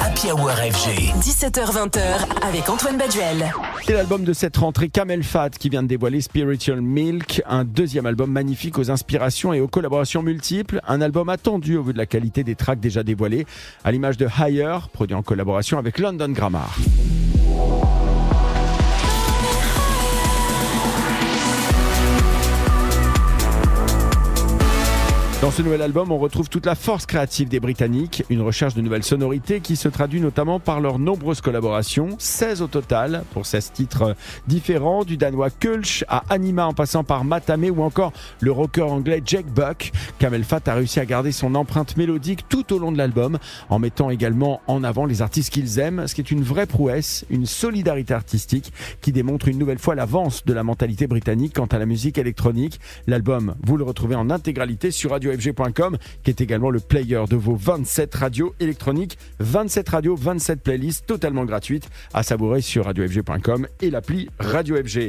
Happy Hour FG. 17h20h avec Antoine Baduel. C'est l'album de cette rentrée Camel Fat qui vient de dévoiler Spiritual Milk, un deuxième album magnifique aux inspirations et aux collaborations multiples, un album attendu au vu de la qualité des tracks déjà dévoilés, à l'image de Higher, produit en collaboration avec London Grammar. Dans ce nouvel album, on retrouve toute la force créative des Britanniques, une recherche de nouvelles sonorités qui se traduit notamment par leurs nombreuses collaborations, 16 au total, pour 16 titres différents, du danois Kulch à Anima en passant par Matame ou encore le rocker anglais Jack Buck. Kamel Fat a réussi à garder son empreinte mélodique tout au long de l'album, en mettant également en avant les artistes qu'ils aiment, ce qui est une vraie prouesse, une solidarité artistique qui démontre une nouvelle fois l'avance de la mentalité britannique quant à la musique électronique. L'album, vous le retrouvez en intégralité sur Radio fg.com qui est également le player de vos 27 radios électroniques. 27 radios, 27 playlists totalement gratuites à savourer sur radiofg.com et l'appli Radio FG.